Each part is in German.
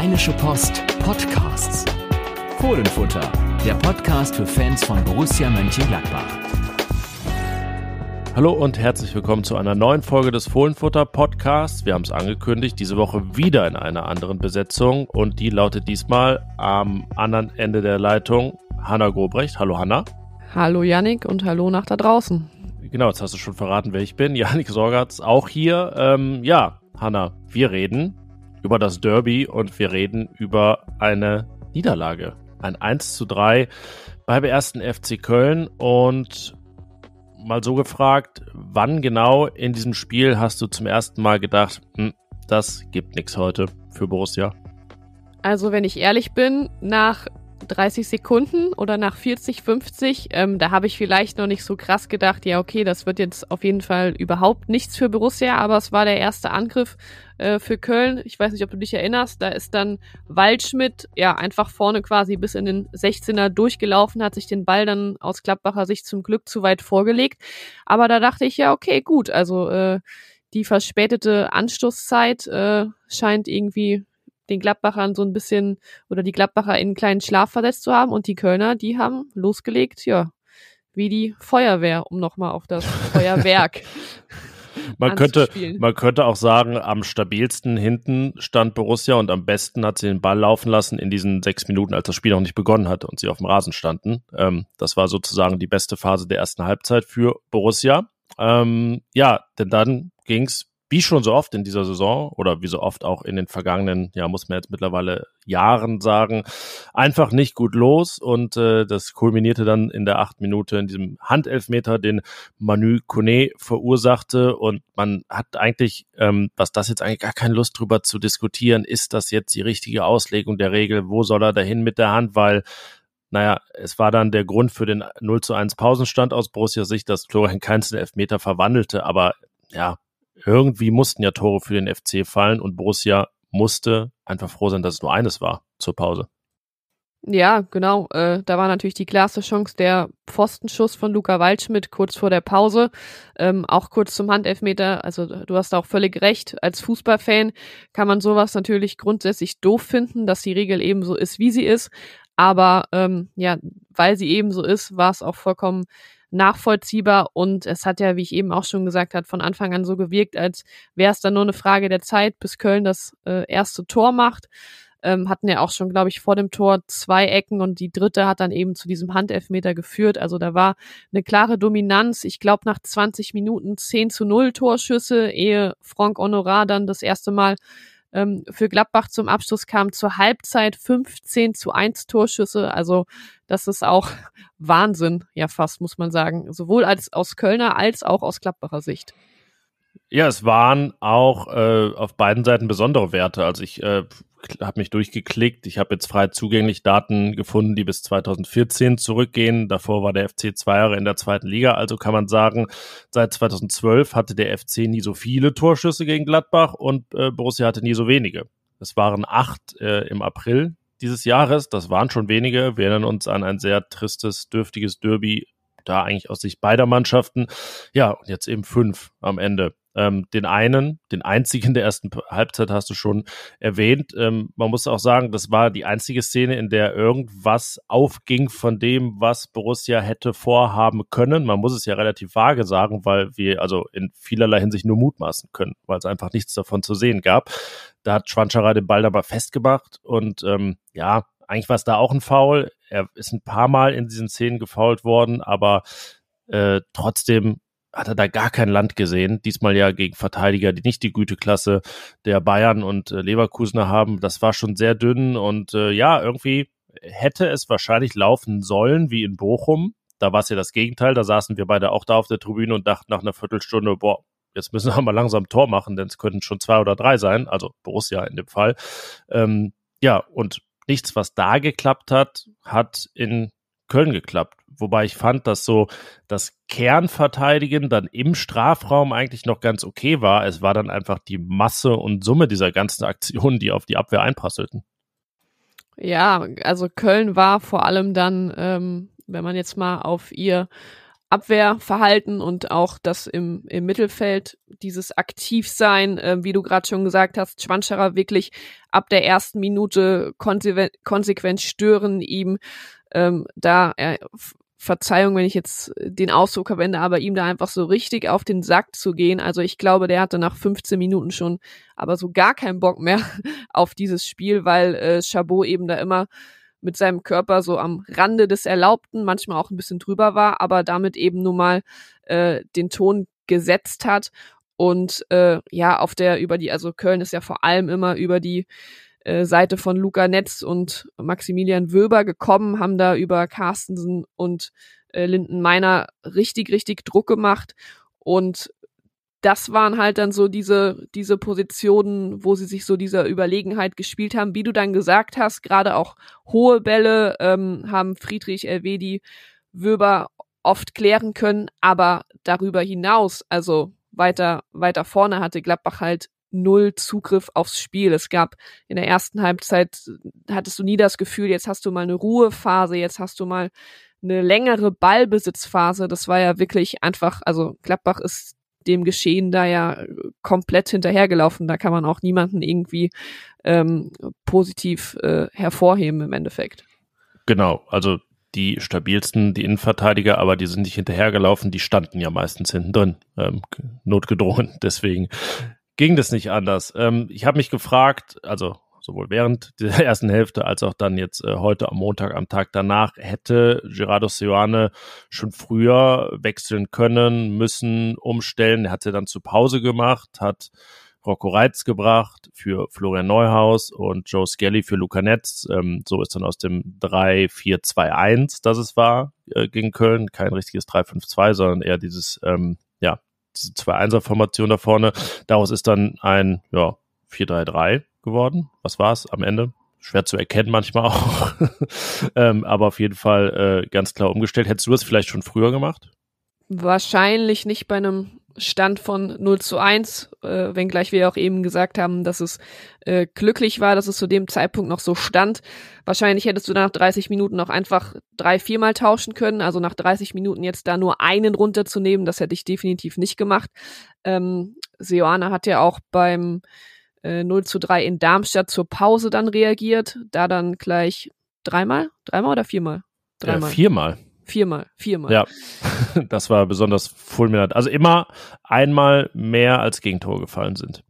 Rheinische Post Podcasts. Fohlenfutter, der Podcast für Fans von Borussia Mönchengladbach. Hallo und herzlich willkommen zu einer neuen Folge des Fohlenfutter Podcasts. Wir haben es angekündigt, diese Woche wieder in einer anderen Besetzung und die lautet diesmal am anderen Ende der Leitung Hanna Gobrecht. Hallo Hanna. Hallo Yannick und hallo nach da draußen. Genau, jetzt hast du schon verraten, wer ich bin. Yannick Sorgatz auch hier. Ähm, ja, Hanna, wir reden über das Derby und wir reden über eine Niederlage. Ein 1 zu 3 beim ersten FC Köln und mal so gefragt, wann genau in diesem Spiel hast du zum ersten Mal gedacht, hm, das gibt nichts heute für Borussia? Also wenn ich ehrlich bin, nach 30 Sekunden oder nach 40, 50, ähm, da habe ich vielleicht noch nicht so krass gedacht, ja, okay, das wird jetzt auf jeden Fall überhaupt nichts für Borussia, aber es war der erste Angriff äh, für Köln. Ich weiß nicht, ob du dich erinnerst, da ist dann Waldschmidt ja einfach vorne quasi bis in den 16er durchgelaufen, hat sich den Ball dann aus Klappbacher Sicht zum Glück zu weit vorgelegt. Aber da dachte ich, ja, okay, gut, also äh, die verspätete Anstoßzeit äh, scheint irgendwie den Gladbachern so ein bisschen oder die Gladbacher in einen kleinen Schlaf versetzt zu haben und die Kölner, die haben losgelegt, ja, wie die Feuerwehr, um nochmal auf das Feuerwerk. man könnte, man könnte auch sagen, am stabilsten hinten stand Borussia und am besten hat sie den Ball laufen lassen in diesen sechs Minuten, als das Spiel noch nicht begonnen hat und sie auf dem Rasen standen. Ähm, das war sozusagen die beste Phase der ersten Halbzeit für Borussia. Ähm, ja, denn dann ging's wie schon so oft in dieser Saison oder wie so oft auch in den vergangenen, ja, muss man jetzt mittlerweile Jahren sagen, einfach nicht gut los und äh, das kulminierte dann in der acht Minute in diesem Handelfmeter, den Manu Kone verursachte und man hat eigentlich, ähm, was das jetzt eigentlich gar keine Lust drüber zu diskutieren, ist das jetzt die richtige Auslegung der Regel, wo soll er dahin mit der Hand, weil naja, es war dann der Grund für den 0 zu 1 Pausenstand aus Borussia Sicht, dass Florian Kainz den Elfmeter verwandelte, aber ja, irgendwie mussten ja Tore für den FC fallen und Borussia musste einfach froh sein, dass es nur eines war zur Pause. Ja, genau. Äh, da war natürlich die klarste Chance der Pfostenschuss von Luca Waldschmidt kurz vor der Pause. Ähm, auch kurz zum Handelfmeter. Also du hast auch völlig recht. Als Fußballfan kann man sowas natürlich grundsätzlich doof finden, dass die Regel eben so ist, wie sie ist. Aber ähm, ja, weil sie eben so ist, war es auch vollkommen nachvollziehbar und es hat ja, wie ich eben auch schon gesagt habe, von Anfang an so gewirkt, als wäre es dann nur eine Frage der Zeit, bis Köln das äh, erste Tor macht. Ähm, hatten ja auch schon, glaube ich, vor dem Tor zwei Ecken und die dritte hat dann eben zu diesem Handelfmeter geführt. Also da war eine klare Dominanz. Ich glaube, nach 20 Minuten 10 zu 0 Torschüsse, ehe Franck Honorat dann das erste Mal ähm, für Gladbach zum Abschluss kam zur Halbzeit 15 zu 1 Torschüsse. Also das ist auch Wahnsinn, ja fast, muss man sagen. Sowohl als aus Kölner als auch aus Gladbacher Sicht. Ja, es waren auch äh, auf beiden Seiten besondere Werte. Also ich äh, habe mich durchgeklickt. Ich habe jetzt frei zugänglich Daten gefunden, die bis 2014 zurückgehen. Davor war der FC zwei Jahre in der zweiten Liga. Also kann man sagen, seit 2012 hatte der FC nie so viele Torschüsse gegen Gladbach und äh, Borussia hatte nie so wenige. Es waren acht äh, im April dieses Jahres. Das waren schon wenige. Wir erinnern uns an ein sehr tristes, dürftiges Derby da eigentlich aus Sicht beider Mannschaften. Ja, und jetzt eben fünf am Ende. Ähm, den einen, den einzigen der ersten Halbzeit hast du schon erwähnt. Ähm, man muss auch sagen, das war die einzige Szene, in der irgendwas aufging von dem, was Borussia hätte vorhaben können. Man muss es ja relativ vage sagen, weil wir also in vielerlei Hinsicht nur mutmaßen können, weil es einfach nichts davon zu sehen gab. Da hat Schwanscherer den Ball aber festgemacht und ähm, ja, eigentlich war es da auch ein Foul. Er ist ein paar Mal in diesen Szenen gefault worden, aber äh, trotzdem hat er da gar kein Land gesehen. Diesmal ja gegen Verteidiger, die nicht die Güteklasse der Bayern und äh, Leverkusener haben. Das war schon sehr dünn und äh, ja, irgendwie hätte es wahrscheinlich laufen sollen wie in Bochum. Da war es ja das Gegenteil. Da saßen wir beide auch da auf der Tribüne und dachten nach einer Viertelstunde, boah, jetzt müssen wir mal langsam Tor machen, denn es könnten schon zwei oder drei sein, also Borussia in dem Fall. Ähm, ja, und nichts, was da geklappt hat, hat in Köln geklappt. Wobei ich fand, dass so das Kernverteidigen dann im Strafraum eigentlich noch ganz okay war. Es war dann einfach die Masse und Summe dieser ganzen Aktionen, die auf die Abwehr einprasselten. Ja, also Köln war vor allem dann, ähm, wenn man jetzt mal auf ihr Abwehrverhalten und auch das im, im Mittelfeld, dieses Aktivsein, äh, wie du gerade schon gesagt hast, Schwanscherer wirklich ab der ersten Minute konsequent, konsequent stören, ihm ähm, da äh, Verzeihung, wenn ich jetzt den Ausdruck verwende, aber ihm da einfach so richtig auf den Sack zu gehen. Also ich glaube, der hatte nach 15 Minuten schon aber so gar keinen Bock mehr auf dieses Spiel, weil äh, Chabot eben da immer mit seinem Körper so am Rande des Erlaubten, manchmal auch ein bisschen drüber war, aber damit eben nun mal äh, den Ton gesetzt hat. Und äh, ja, auf der über die, also Köln ist ja vor allem immer über die äh, Seite von Luca Netz und Maximilian Wöber gekommen, haben da über Carstensen und äh, Linden Meiner richtig, richtig Druck gemacht. Und das waren halt dann so diese, diese Positionen, wo sie sich so dieser Überlegenheit gespielt haben. Wie du dann gesagt hast, gerade auch hohe Bälle ähm, haben Friedrich, Elvedi, Wöber oft klären können, aber darüber hinaus, also weiter, weiter vorne hatte Gladbach halt null Zugriff aufs Spiel. Es gab in der ersten Halbzeit, hattest du nie das Gefühl, jetzt hast du mal eine Ruhephase, jetzt hast du mal eine längere Ballbesitzphase. Das war ja wirklich einfach, also Gladbach ist dem Geschehen da ja komplett hinterhergelaufen. Da kann man auch niemanden irgendwie ähm, positiv äh, hervorheben im Endeffekt. Genau, also die stabilsten, die Innenverteidiger, aber die sind nicht hinterhergelaufen, die standen ja meistens hinten drin, ähm, notgedrungen. Deswegen ging das nicht anders. Ähm, ich habe mich gefragt, also sowohl während der ersten Hälfte als auch dann jetzt äh, heute am Montag, am Tag danach, hätte Gerardo Seoane schon früher wechseln können, müssen, umstellen. Er hat ja dann zur Pause gemacht, hat Rocco Reitz gebracht für Florian Neuhaus und Joe Skelly für Luca Netz. Ähm, so ist dann aus dem 3-4-2-1, das es war, äh, gegen Köln, kein richtiges 3-5-2, sondern eher dieses, ähm, ja, diese 2-1er-Formation da vorne. Daraus ist dann ein, ja, 4-3-3 geworden. Was war es am Ende? Schwer zu erkennen manchmal auch. ähm, aber auf jeden Fall äh, ganz klar umgestellt. Hättest du das vielleicht schon früher gemacht? Wahrscheinlich nicht bei einem Stand von 0 zu 1, äh, wenngleich wir auch eben gesagt haben, dass es äh, glücklich war, dass es zu dem Zeitpunkt noch so stand. Wahrscheinlich hättest du nach 30 Minuten noch einfach drei, viermal tauschen können. Also nach 30 Minuten jetzt da nur einen runterzunehmen, das hätte ich definitiv nicht gemacht. Ähm, Seoane hat ja auch beim äh, 0 zu 3 in Darmstadt zur Pause dann reagiert. Da dann gleich dreimal? Dreimal oder viermal? Dreimal. Ja, viermal. Viermal, viermal. Ja, das war besonders fulminant. Also immer einmal mehr als Gegentore gefallen sind.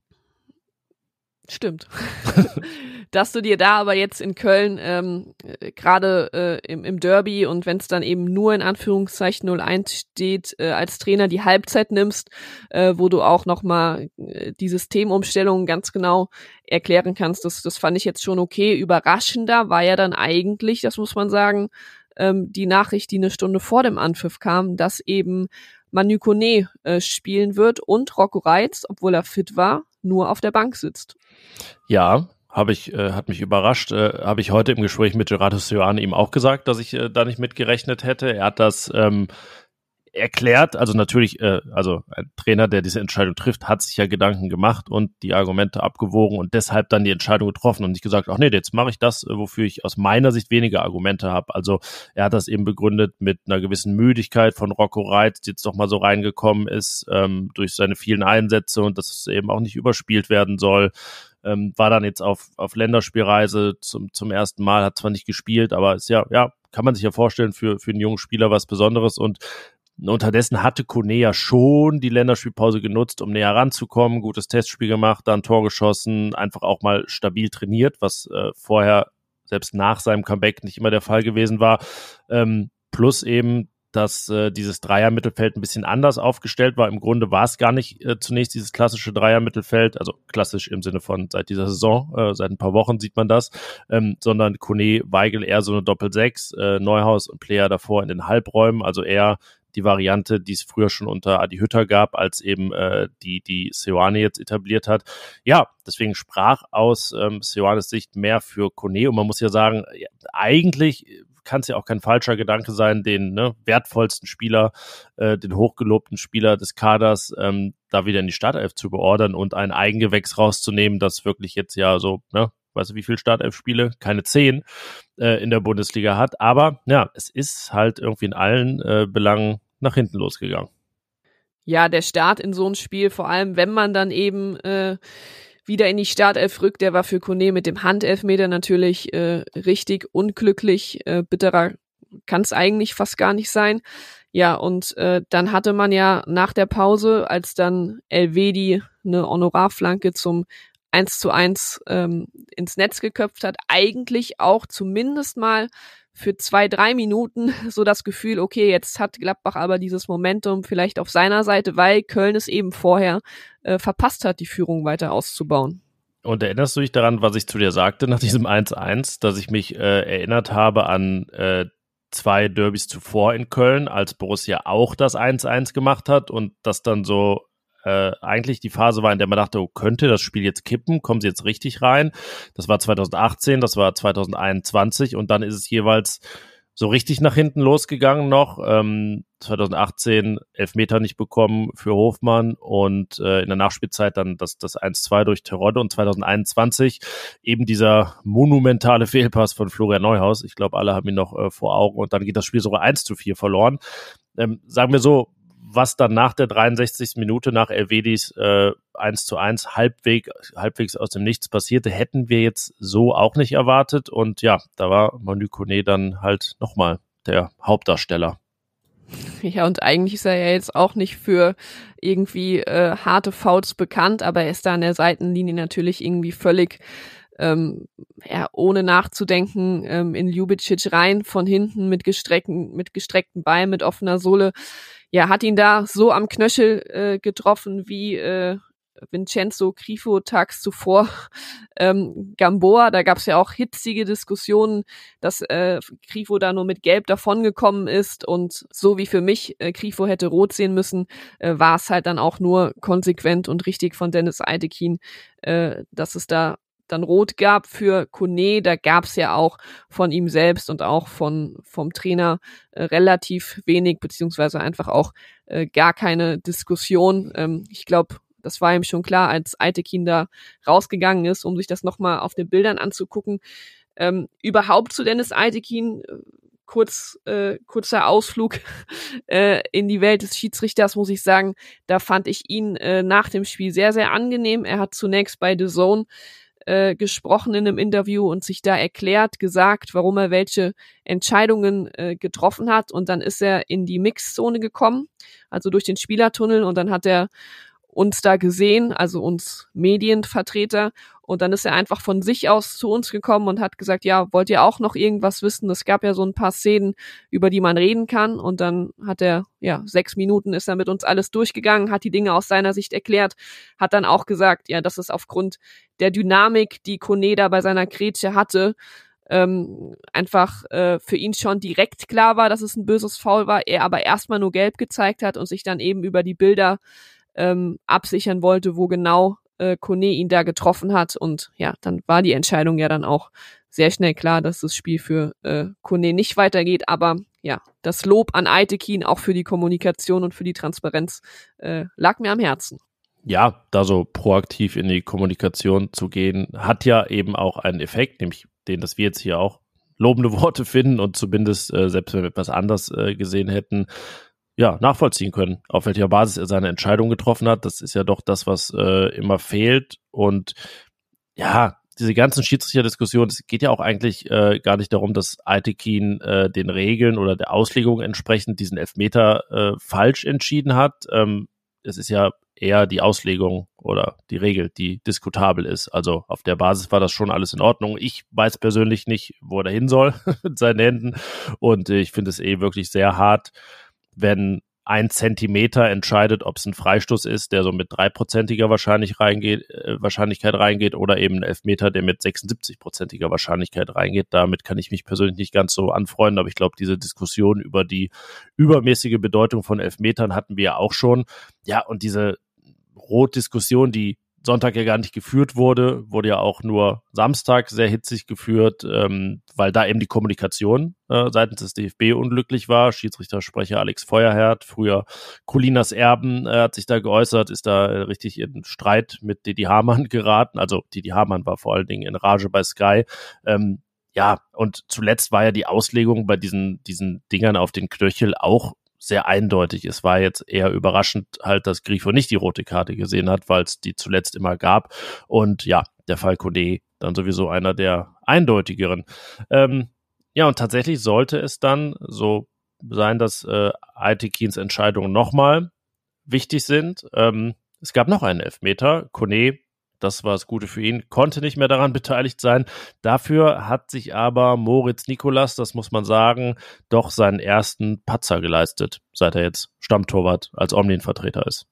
Stimmt. dass du dir da aber jetzt in Köln ähm, äh, gerade äh, im, im Derby und wenn es dann eben nur in Anführungszeichen 0-1 steht, äh, als Trainer die Halbzeit nimmst, äh, wo du auch nochmal äh, die Systemumstellung ganz genau erklären kannst, das, das fand ich jetzt schon okay. Überraschender war ja dann eigentlich, das muss man sagen, ähm, die Nachricht, die eine Stunde vor dem Anpfiff kam, dass eben Manu Kone äh, spielen wird und Rocco Reitz, obwohl er fit war, nur auf der Bank sitzt. Ja, habe ich, äh, hat mich überrascht, äh, habe ich heute im Gespräch mit Gerardo Sioane ihm auch gesagt, dass ich äh, da nicht mitgerechnet hätte. Er hat das ähm, erklärt, also natürlich, äh, also ein Trainer, der diese Entscheidung trifft, hat sich ja Gedanken gemacht und die Argumente abgewogen und deshalb dann die Entscheidung getroffen und nicht gesagt, ach nee, jetzt mache ich das, äh, wofür ich aus meiner Sicht weniger Argumente habe. Also er hat das eben begründet mit einer gewissen Müdigkeit von Rocco Reitz, die jetzt doch mal so reingekommen ist ähm, durch seine vielen Einsätze und dass es eben auch nicht überspielt werden soll ähm, war dann jetzt auf, auf Länderspielreise zum, zum ersten Mal, hat zwar nicht gespielt, aber ist ja, ja, kann man sich ja vorstellen, für, für einen jungen Spieler was Besonderes und Unterdessen hatte Kone ja schon die Länderspielpause genutzt, um näher ranzukommen, gutes Testspiel gemacht, dann Tor geschossen, einfach auch mal stabil trainiert, was äh, vorher selbst nach seinem Comeback nicht immer der Fall gewesen war. Ähm, plus eben dass äh, dieses Dreier-Mittelfeld ein bisschen anders aufgestellt war. Im Grunde war es gar nicht äh, zunächst dieses klassische Dreier-Mittelfeld, also klassisch im Sinne von seit dieser Saison, äh, seit ein paar Wochen sieht man das, ähm, sondern Kone, Weigel eher so eine Doppel-Sechs, äh, Neuhaus und Player davor in den Halbräumen, also eher die Variante, die es früher schon unter Adi Hütter gab, als eben äh, die, die Seoane jetzt etabliert hat. Ja, deswegen sprach aus ähm, Seoanes Sicht mehr für Kone und man muss ja sagen, ja, eigentlich kann es ja auch kein falscher Gedanke sein, den ne, wertvollsten Spieler, äh, den hochgelobten Spieler des Kaders ähm, da wieder in die Startelf zu beordern und ein Eigengewächs rauszunehmen, das wirklich jetzt ja so, ne, weißt du, wie viele Startelf-Spiele? Keine zehn äh, in der Bundesliga hat. Aber ja, es ist halt irgendwie in allen äh, Belangen nach hinten losgegangen. Ja, der Start in so ein Spiel, vor allem wenn man dann eben äh, wieder in die Startelf rückt, der war für Kone mit dem Handelfmeter natürlich äh, richtig unglücklich. Äh, bitterer kann es eigentlich fast gar nicht sein. Ja, und äh, dann hatte man ja nach der Pause, als dann Elvedi eine Honorarflanke zum 1 zu 1 ähm, ins Netz geköpft hat, eigentlich auch zumindest mal für zwei, drei Minuten so das Gefühl, okay, jetzt hat Gladbach aber dieses Momentum vielleicht auf seiner Seite, weil Köln es eben vorher äh, verpasst hat, die Führung weiter auszubauen. Und erinnerst du dich daran, was ich zu dir sagte nach diesem 1-1, dass ich mich äh, erinnert habe an äh, zwei Derbys zuvor in Köln, als Borussia auch das 1-1 gemacht hat und das dann so äh, eigentlich die Phase war, in der man dachte, oh, könnte das Spiel jetzt kippen, kommen sie jetzt richtig rein. Das war 2018, das war 2021 und dann ist es jeweils so richtig nach hinten losgegangen noch. Ähm, 2018 Elfmeter nicht bekommen für Hofmann und äh, in der Nachspielzeit dann das, das 1-2 durch Terodde und 2021 eben dieser monumentale Fehlpass von Florian Neuhaus. Ich glaube, alle haben ihn noch äh, vor Augen und dann geht das Spiel sogar 1 zu 4 verloren. Ähm, sagen wir so, was dann nach der 63. Minute nach Elvedis äh, 1 zu 1 halbweg, halbwegs aus dem Nichts passierte, hätten wir jetzt so auch nicht erwartet. Und ja, da war Manu Kone dann halt nochmal der Hauptdarsteller. Ja, und eigentlich ist er ja jetzt auch nicht für irgendwie äh, harte Fouls bekannt, aber er ist da an der Seitenlinie natürlich irgendwie völlig ähm, ja, ohne nachzudenken ähm, in Ljubicic rein von hinten mit gestreckten, mit gestreckten Beinen, mit offener Sohle ja, hat ihn da so am Knöchel äh, getroffen wie äh, Vincenzo Grifo tags zuvor ähm, Gamboa. Da gab es ja auch hitzige Diskussionen, dass äh, Grifo da nur mit Gelb davongekommen ist und so wie für mich äh, Grifo hätte rot sehen müssen, äh, war es halt dann auch nur konsequent und richtig von Dennis Eidekin, äh, dass es da dann rot gab für Kone, da gab es ja auch von ihm selbst und auch von vom Trainer äh, relativ wenig, beziehungsweise einfach auch äh, gar keine Diskussion. Ähm, ich glaube, das war ihm schon klar, als Aitekin da rausgegangen ist, um sich das nochmal auf den Bildern anzugucken. Ähm, überhaupt zu Dennis Aitekin, äh, kurz, äh, kurzer Ausflug äh, in die Welt des Schiedsrichters, muss ich sagen, da fand ich ihn äh, nach dem Spiel sehr, sehr angenehm. Er hat zunächst bei The Zone äh, gesprochen in einem Interview und sich da erklärt, gesagt, warum er welche Entscheidungen äh, getroffen hat. Und dann ist er in die Mixzone gekommen, also durch den Spielertunnel. Und dann hat er uns da gesehen, also uns Medienvertreter. Und dann ist er einfach von sich aus zu uns gekommen und hat gesagt, ja, wollt ihr auch noch irgendwas wissen? Es gab ja so ein paar Szenen, über die man reden kann. Und dann hat er, ja, sechs Minuten ist er mit uns alles durchgegangen, hat die Dinge aus seiner Sicht erklärt, hat dann auch gesagt, ja, dass es aufgrund der Dynamik, die Koneda bei seiner Grätsche hatte, ähm, einfach äh, für ihn schon direkt klar war, dass es ein böses Foul war, er aber erstmal nur gelb gezeigt hat und sich dann eben über die Bilder ähm, absichern wollte, wo genau äh, Kone ihn da getroffen hat. Und ja, dann war die Entscheidung ja dann auch sehr schnell klar, dass das Spiel für äh, Kone nicht weitergeht. Aber ja, das Lob an Aitekin auch für die Kommunikation und für die Transparenz äh, lag mir am Herzen. Ja, da so proaktiv in die Kommunikation zu gehen, hat ja eben auch einen Effekt, nämlich den, dass wir jetzt hier auch lobende Worte finden und zumindest, äh, selbst wenn wir etwas anders äh, gesehen hätten, ja, nachvollziehen können, auf welcher Basis er seine Entscheidung getroffen hat. Das ist ja doch das, was äh, immer fehlt. Und ja, diese ganzen Schiedsrichterdiskussionen, es geht ja auch eigentlich äh, gar nicht darum, dass Aitekin äh, den Regeln oder der Auslegung entsprechend diesen Elfmeter äh, falsch entschieden hat. Ähm, es ist ja eher die Auslegung oder die Regel, die diskutabel ist. Also auf der Basis war das schon alles in Ordnung. Ich weiß persönlich nicht, wo er hin soll mit seinen Händen. Und ich finde es eh wirklich sehr hart, wenn ein Zentimeter entscheidet, ob es ein Freistoß ist, der so mit dreiprozentiger Wahrscheinlich reingeht, äh, Wahrscheinlichkeit reingeht oder eben ein Elfmeter, der mit 76-prozentiger Wahrscheinlichkeit reingeht. Damit kann ich mich persönlich nicht ganz so anfreunden, aber ich glaube, diese Diskussion über die übermäßige Bedeutung von Elfmetern hatten wir ja auch schon. Ja, und diese Rot-Diskussion, die Sonntag ja gar nicht geführt wurde, wurde ja auch nur Samstag sehr hitzig geführt, ähm, weil da eben die Kommunikation äh, seitens des DFB unglücklich war. Schiedsrichtersprecher Alex Feuerherd, früher Colinas Erben, äh, hat sich da geäußert, ist da äh, richtig in Streit mit Didi Hamann geraten. Also Didi Hamann war vor allen Dingen in Rage bei Sky. Ähm, ja, und zuletzt war ja die Auslegung bei diesen, diesen Dingern auf den Knöchel auch sehr eindeutig. Es war jetzt eher überraschend halt, dass Grifo nicht die rote Karte gesehen hat, weil es die zuletzt immer gab. Und ja, der Fall Kone dann sowieso einer der eindeutigeren. Ähm, ja, und tatsächlich sollte es dann so sein, dass äh, Aitekins Entscheidungen nochmal wichtig sind. Ähm, es gab noch einen Elfmeter. Kone das war das Gute für ihn, konnte nicht mehr daran beteiligt sein. Dafür hat sich aber Moritz Nikolas, das muss man sagen, doch seinen ersten Patzer geleistet, seit er jetzt Stammtorwart als Omlin-Vertreter ist.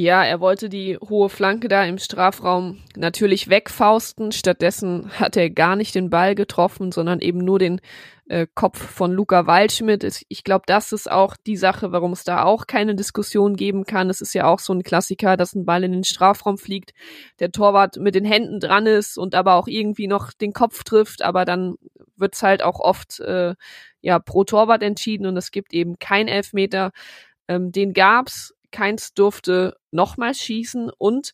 Ja, er wollte die hohe Flanke da im Strafraum natürlich wegfausten. Stattdessen hat er gar nicht den Ball getroffen, sondern eben nur den äh, Kopf von Luca Waldschmidt. Ich glaube, das ist auch die Sache, warum es da auch keine Diskussion geben kann. Es ist ja auch so ein Klassiker, dass ein Ball in den Strafraum fliegt, der Torwart mit den Händen dran ist und aber auch irgendwie noch den Kopf trifft, aber dann wird's halt auch oft äh, ja pro Torwart entschieden und es gibt eben kein Elfmeter. Ähm, den gab's, keins durfte nochmal schießen und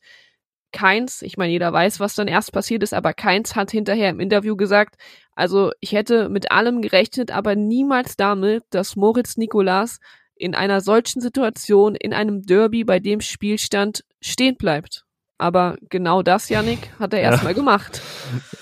keins, ich meine, jeder weiß, was dann erst passiert ist, aber keins hat hinterher im Interview gesagt, also ich hätte mit allem gerechnet, aber niemals damit, dass Moritz Nikolas in einer solchen Situation, in einem Derby, bei dem Spielstand stehen bleibt. Aber genau das, Yannick, hat er erstmal gemacht.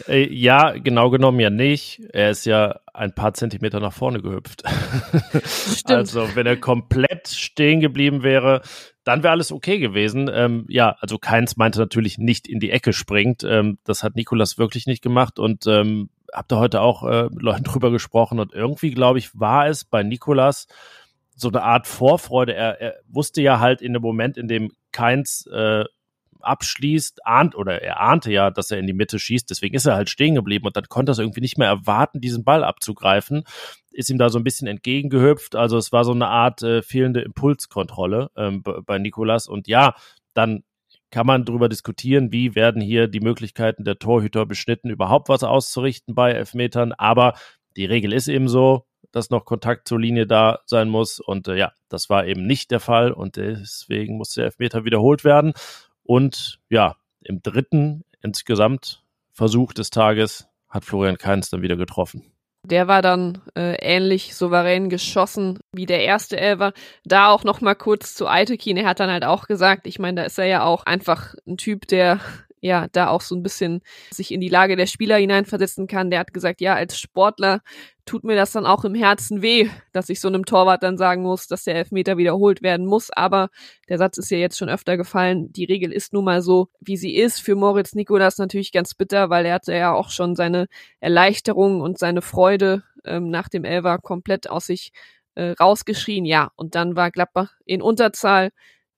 Äh, ja, genau genommen ja nicht. Er ist ja ein paar Zentimeter nach vorne gehüpft. Stimmt. Also, wenn er komplett stehen geblieben wäre, dann wäre alles okay gewesen. Ähm, ja, also Keins meinte natürlich nicht in die Ecke springt. Ähm, das hat Nikolas wirklich nicht gemacht und ähm, hab da heute auch äh, mit Leuten drüber gesprochen und irgendwie, glaube ich, war es bei Nikolas so eine Art Vorfreude. Er, er wusste ja halt in dem Moment, in dem Keins äh, abschließt, ahnt oder er ahnte ja, dass er in die Mitte schießt, deswegen ist er halt stehen geblieben und dann konnte er es irgendwie nicht mehr erwarten, diesen Ball abzugreifen, ist ihm da so ein bisschen entgegengehüpft, also es war so eine Art äh, fehlende Impulskontrolle ähm, bei Nikolas und ja, dann kann man darüber diskutieren, wie werden hier die Möglichkeiten der Torhüter beschnitten, überhaupt was auszurichten bei Elfmetern. Aber die Regel ist eben so, dass noch Kontakt zur Linie da sein muss. Und äh, ja, das war eben nicht der Fall und deswegen musste der Elfmeter wiederholt werden. Und ja, im dritten insgesamt Versuch des Tages hat Florian Kainz dann wieder getroffen. Der war dann äh, ähnlich souverän geschossen wie der erste Elver. Da auch noch mal kurz zu Aitekin. Er hat dann halt auch gesagt, ich meine, da ist er ja auch einfach ein Typ, der ja da auch so ein bisschen sich in die Lage der Spieler hineinversetzen kann. Der hat gesagt, ja, als Sportler tut mir das dann auch im Herzen weh, dass ich so einem Torwart dann sagen muss, dass der Elfmeter wiederholt werden muss. Aber der Satz ist ja jetzt schon öfter gefallen. Die Regel ist nun mal so, wie sie ist. Für Moritz Nikolas natürlich ganz bitter, weil er hatte ja auch schon seine Erleichterung und seine Freude ähm, nach dem Elfer komplett aus sich äh, rausgeschrien. Ja, und dann war Gladbach in Unterzahl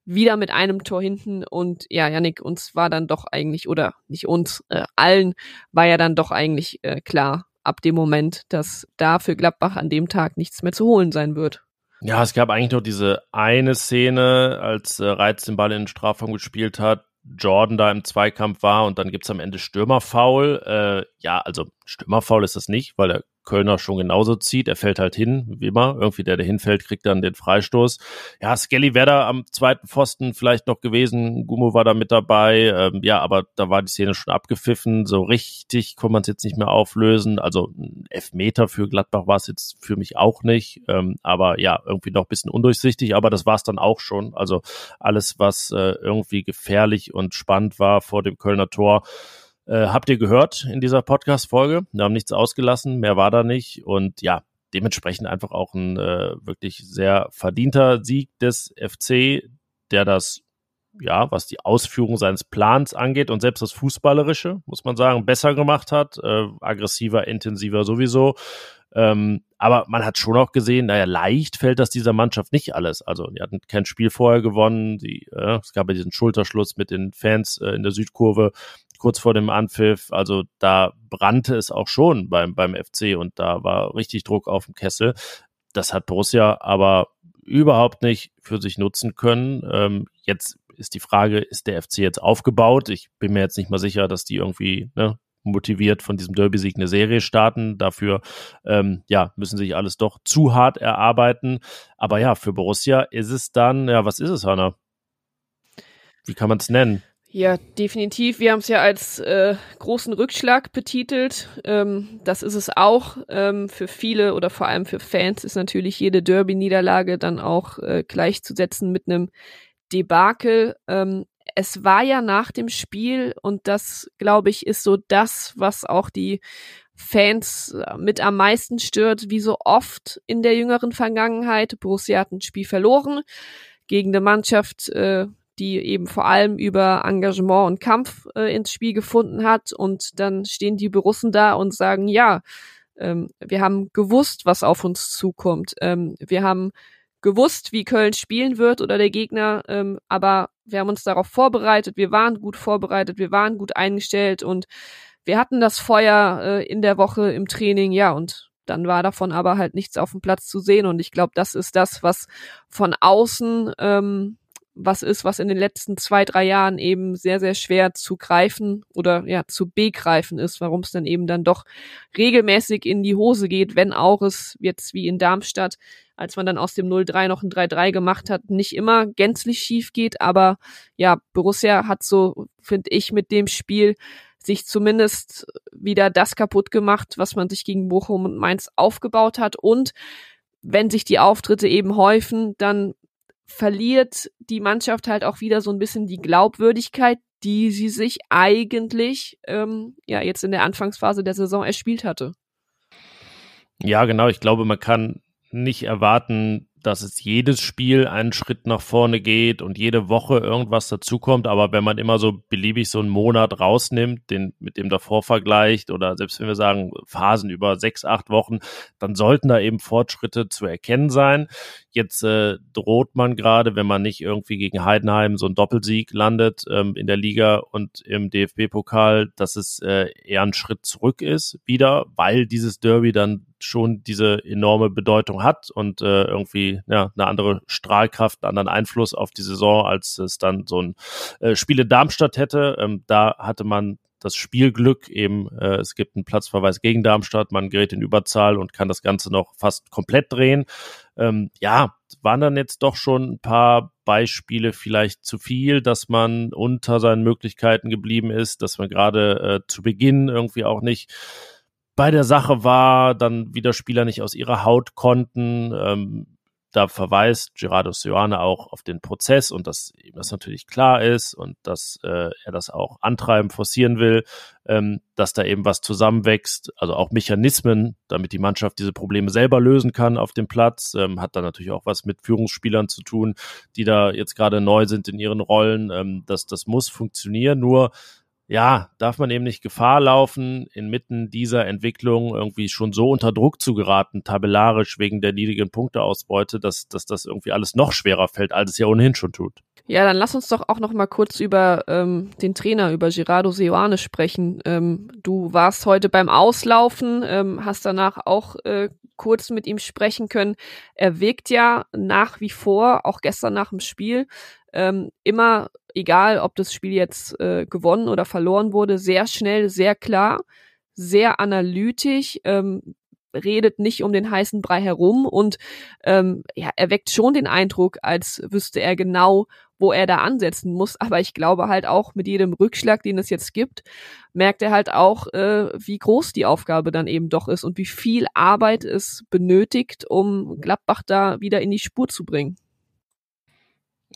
wieder mit einem Tor hinten und ja, Yannick, uns war dann doch eigentlich, oder nicht uns, äh, allen war ja dann doch eigentlich äh, klar ab dem Moment, dass da für Gladbach an dem Tag nichts mehr zu holen sein wird. Ja, es gab eigentlich nur diese eine Szene, als äh, Reiz den Ball in den Strafraum gespielt hat, Jordan da im Zweikampf war und dann gibt's am Ende Stürmerfoul. Äh, ja, also Stürmerfoul ist das nicht, weil der Kölner schon genauso zieht. Er fällt halt hin, wie immer. Irgendwie der, der hinfällt, kriegt dann den Freistoß. Ja, Skelly wäre da am zweiten Pfosten vielleicht noch gewesen. Gumo war da mit dabei. Ähm, ja, aber da war die Szene schon abgepfiffen. So richtig konnte man es jetzt nicht mehr auflösen. Also ein Elfmeter für Gladbach war es jetzt für mich auch nicht. Ähm, aber ja, irgendwie noch ein bisschen undurchsichtig. Aber das war es dann auch schon. Also alles, was äh, irgendwie gefährlich und spannend war vor dem Kölner Tor, äh, habt ihr gehört in dieser Podcast-Folge. Wir haben nichts ausgelassen, mehr war da nicht. Und ja, dementsprechend einfach auch ein äh, wirklich sehr verdienter Sieg des FC, der das, ja, was die Ausführung seines Plans angeht und selbst das Fußballerische, muss man sagen, besser gemacht hat. Äh, aggressiver, intensiver sowieso. Ähm, aber man hat schon auch gesehen, naja, leicht fällt das dieser Mannschaft nicht alles. Also, die hatten kein Spiel vorher gewonnen. Die, äh, es gab ja diesen Schulterschluss mit den Fans äh, in der Südkurve kurz vor dem Anpfiff. Also da brannte es auch schon beim, beim FC und da war richtig Druck auf dem Kessel. Das hat Borussia aber überhaupt nicht für sich nutzen können. Ähm, jetzt ist die Frage, ist der FC jetzt aufgebaut? Ich bin mir jetzt nicht mal sicher, dass die irgendwie ne, motiviert von diesem Derby-Sieg eine Serie starten. Dafür ähm, ja, müssen sich alles doch zu hart erarbeiten. Aber ja, für Borussia ist es dann, ja, was ist es, Hanna? Wie kann man es nennen? Ja, definitiv. Wir haben es ja als äh, großen Rückschlag betitelt. Ähm, das ist es auch. Ähm, für viele oder vor allem für Fans ist natürlich jede Derby-Niederlage dann auch äh, gleichzusetzen mit einem Debakel. Ähm, es war ja nach dem Spiel und das, glaube ich, ist so das, was auch die Fans äh, mit am meisten stört, wie so oft in der jüngeren Vergangenheit. Borussia hat ein Spiel verloren gegen eine Mannschaft, äh, die eben vor allem über Engagement und Kampf äh, ins Spiel gefunden hat. Und dann stehen die Borussen da und sagen, ja, ähm, wir haben gewusst, was auf uns zukommt. Ähm, wir haben gewusst, wie Köln spielen wird oder der Gegner, ähm, aber wir haben uns darauf vorbereitet, wir waren gut vorbereitet, wir waren gut eingestellt und wir hatten das Feuer äh, in der Woche im Training, ja, und dann war davon aber halt nichts auf dem Platz zu sehen. Und ich glaube, das ist das, was von außen ähm, was ist, was in den letzten zwei, drei Jahren eben sehr, sehr schwer zu greifen oder ja, zu begreifen ist, warum es dann eben dann doch regelmäßig in die Hose geht, wenn auch es jetzt wie in Darmstadt, als man dann aus dem 0-3 noch ein 3-3 gemacht hat, nicht immer gänzlich schief geht. Aber ja, Borussia hat so, finde ich, mit dem Spiel sich zumindest wieder das kaputt gemacht, was man sich gegen Bochum und Mainz aufgebaut hat. Und wenn sich die Auftritte eben häufen, dann verliert die Mannschaft halt auch wieder so ein bisschen die Glaubwürdigkeit, die sie sich eigentlich ähm, ja jetzt in der Anfangsphase der Saison erspielt hatte. Ja, genau. Ich glaube, man kann nicht erwarten, dass es jedes Spiel einen Schritt nach vorne geht und jede Woche irgendwas dazukommt. Aber wenn man immer so beliebig so einen Monat rausnimmt, den mit dem davor vergleicht oder selbst wenn wir sagen Phasen über sechs, acht Wochen, dann sollten da eben Fortschritte zu erkennen sein. Jetzt äh, droht man gerade, wenn man nicht irgendwie gegen Heidenheim so einen Doppelsieg landet ähm, in der Liga und im DFB-Pokal, dass es äh, eher ein Schritt zurück ist wieder, weil dieses Derby dann schon diese enorme Bedeutung hat und äh, irgendwie ja, eine andere Strahlkraft, einen anderen Einfluss auf die Saison, als es dann so ein äh, Spiel in Darmstadt hätte. Ähm, da hatte man das Spielglück eben, äh, es gibt einen Platzverweis gegen Darmstadt, man gerät in Überzahl und kann das Ganze noch fast komplett drehen. Ähm, ja, waren dann jetzt doch schon ein paar Beispiele vielleicht zu viel, dass man unter seinen Möglichkeiten geblieben ist, dass man gerade äh, zu Beginn irgendwie auch nicht bei der Sache war, dann wieder Spieler nicht aus ihrer Haut konnten. Ähm, da verweist Gerardo Sioane auch auf den Prozess und dass ihm das natürlich klar ist und dass äh, er das auch antreiben, forcieren will, ähm, dass da eben was zusammenwächst, also auch Mechanismen, damit die Mannschaft diese Probleme selber lösen kann auf dem Platz, ähm, hat da natürlich auch was mit Führungsspielern zu tun, die da jetzt gerade neu sind in ihren Rollen, ähm, dass das muss funktionieren, nur ja, darf man eben nicht Gefahr laufen, inmitten dieser Entwicklung irgendwie schon so unter Druck zu geraten, tabellarisch wegen der niedrigen Punkteausbeute, dass, dass das irgendwie alles noch schwerer fällt, als es ja ohnehin schon tut. Ja, dann lass uns doch auch noch mal kurz über ähm, den Trainer, über Gerardo Seoane sprechen. Ähm, du warst heute beim Auslaufen, ähm, hast danach auch äh, kurz mit ihm sprechen können. Er wirkt ja nach wie vor, auch gestern nach dem Spiel, ähm, immer, egal ob das Spiel jetzt äh, gewonnen oder verloren wurde, sehr schnell, sehr klar, sehr analytisch, ähm, redet nicht um den heißen Brei herum und ähm, ja, er weckt schon den Eindruck, als wüsste er genau, wo er da ansetzen muss. Aber ich glaube halt auch mit jedem Rückschlag, den es jetzt gibt, merkt er halt auch, äh, wie groß die Aufgabe dann eben doch ist und wie viel Arbeit es benötigt, um Gladbach da wieder in die Spur zu bringen.